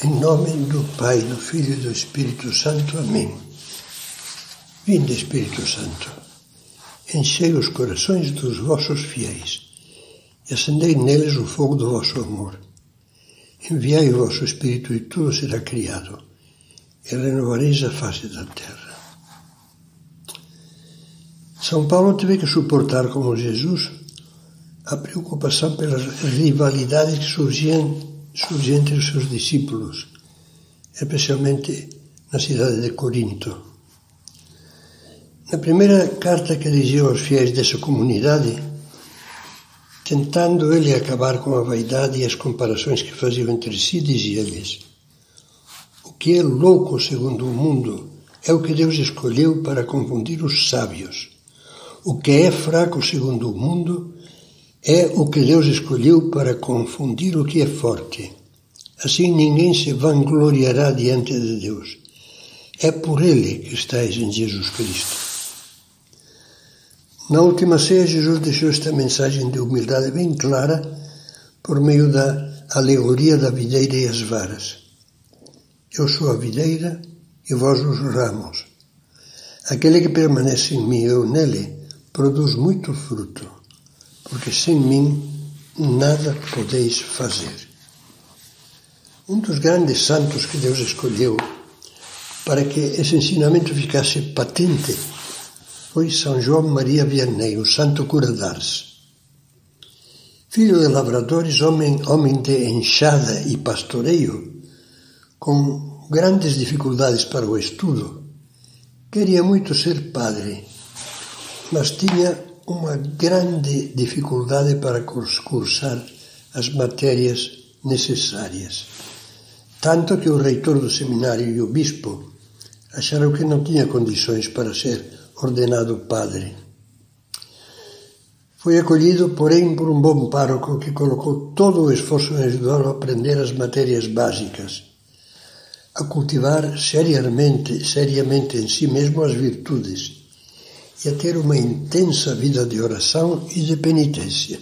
Em nome do Pai, do Filho e do Espírito Santo. Amém. Vinde, Espírito Santo, enchei os corações dos vossos fiéis e acendei neles o fogo do vosso amor. Enviai o vosso Espírito e tudo será criado e renovareis a face da terra. São Paulo teve que suportar, como Jesus, a preocupação pelas rivalidades que surgiam surge entre os seus discípulos, especialmente na cidade de Corinto. Na primeira carta que dirigiu aos fiéis dessa comunidade, tentando ele acabar com a vaidade e as comparações que faziam entre si, dizia-lhes: O que é louco segundo o mundo é o que Deus escolheu para confundir os sábios. O que é fraco segundo o mundo é o que Deus escolheu para confundir o que é forte. Assim ninguém se vangloriará diante de Deus. É por Ele que estáis em Jesus Cristo. Na última ceia, Jesus deixou esta mensagem de humildade bem clara por meio da alegoria da videira e as varas. Eu sou a videira e vós os ramos. Aquele que permanece em mim e eu nele produz muito fruto porque sem mim nada podeis fazer. Um dos grandes santos que Deus escolheu para que esse ensinamento ficasse patente foi São João Maria Vianney, o santo cura d'Ars. Filho de lavradores, homem, homem de enxada e pastoreio, com grandes dificuldades para o estudo, queria muito ser padre, mas tinha uma grande dificuldade para cursar as matérias necessárias. Tanto que o reitor do seminário e o bispo acharam que não tinha condições para ser ordenado padre. Foi acolhido, porém, por um bom pároco que colocou todo o esforço em ajudá-lo a aprender as matérias básicas, a cultivar seriamente, seriamente em si mesmo as virtudes e a ter uma intensa vida de oração e de penitência.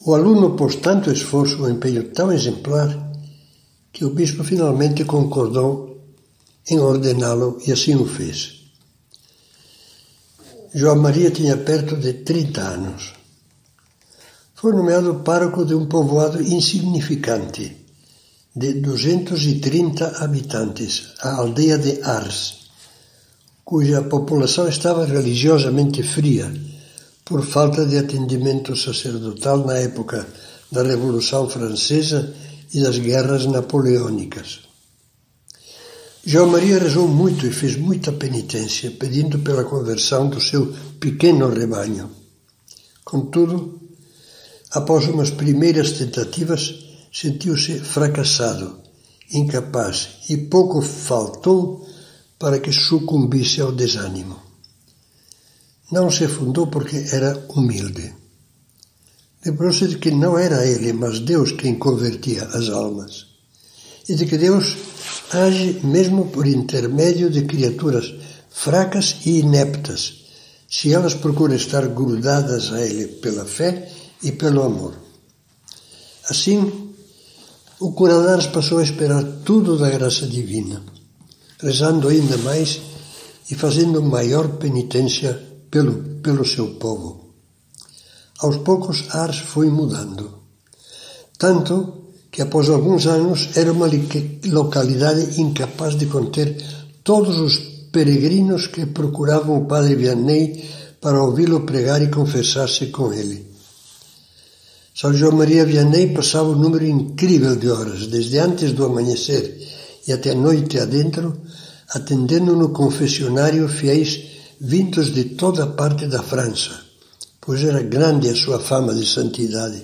O aluno pôs tanto esforço, um empenho tão exemplar, que o bispo finalmente concordou em ordená-lo e assim o fez. João Maria tinha perto de 30 anos. Foi nomeado pároco de um povoado insignificante, de 230 habitantes, a aldeia de Ars, cuja população estava religiosamente fria por falta de atendimento sacerdotal na época da Revolução Francesa e das guerras napoleônicas. João Maria rezou muito e fez muita penitência, pedindo pela conversão do seu pequeno rebanho. Contudo, após umas primeiras tentativas, sentiu-se fracassado, incapaz e pouco faltou para que sucumbisse ao desânimo. Não se fundou porque era humilde. Lembrou-se de que não era ele, mas Deus quem convertia as almas. E de que Deus age mesmo por intermédio de criaturas fracas e ineptas, se elas procuram estar grudadas a Ele pela fé e pelo amor. Assim, o Curadares passou a esperar tudo da graça divina rezando ainda mais e fazendo maior penitência pelo, pelo seu povo. Aos poucos, Ars foi mudando. Tanto que, após alguns anos, era uma localidade incapaz de conter todos os peregrinos que procuravam o padre Vianney para ouvi-lo pregar e confessar-se com ele. São João Maria Vianney passava um número incrível de horas, desde antes do amanhecer e até a noite adentro, atendendo no confessionário fiéis vindos de toda parte da França, pois era grande a sua fama de santidade.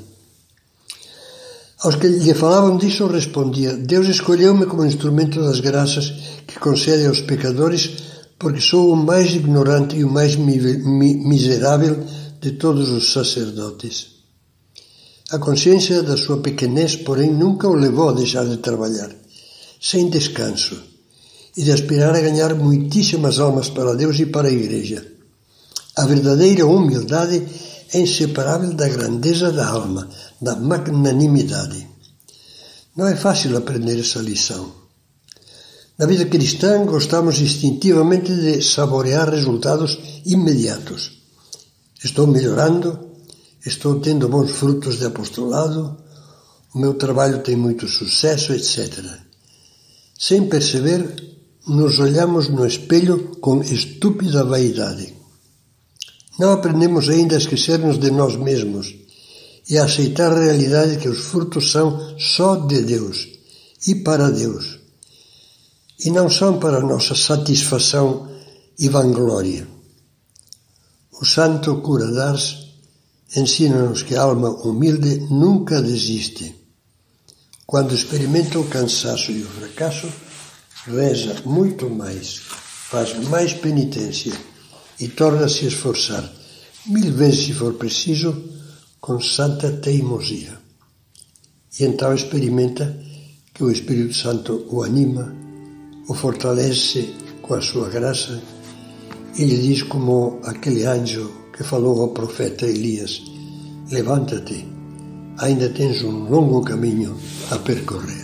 Aos que lhe falavam disso, respondia: Deus escolheu-me como instrumento das graças que concede aos pecadores, porque sou o mais ignorante e o mais miserável de todos os sacerdotes. A consciência da sua pequenez, porém, nunca o levou a deixar de trabalhar sem descanso e de aspirar a ganhar muitíssimas almas para Deus e para a Igreja. A verdadeira humildade é inseparável da grandeza da alma, da magnanimidade. Não é fácil aprender essa lição. Na vida cristã, gostamos instintivamente de saborear resultados imediatos. Estou melhorando, estou tendo bons frutos de apostolado, o meu trabalho tem muito sucesso, etc. Sem perceber, nos olhamos no espelho com estúpida vaidade. Não aprendemos ainda a esquecer-nos de nós mesmos e a aceitar a realidade que os frutos são só de Deus e para Deus, e não são para nossa satisfação e vanglória. O santo cura d'Ars ensina-nos que a alma humilde nunca desiste. Quando experimenta o cansaço e o fracasso, reza muito mais, faz mais penitência e torna-se a esforçar, mil vezes se for preciso, com santa teimosia. E então experimenta que o Espírito Santo o anima, o fortalece com a sua graça e lhe diz como aquele anjo que falou ao profeta Elias: Levanta-te, ainda tens um longo caminho a percorrer.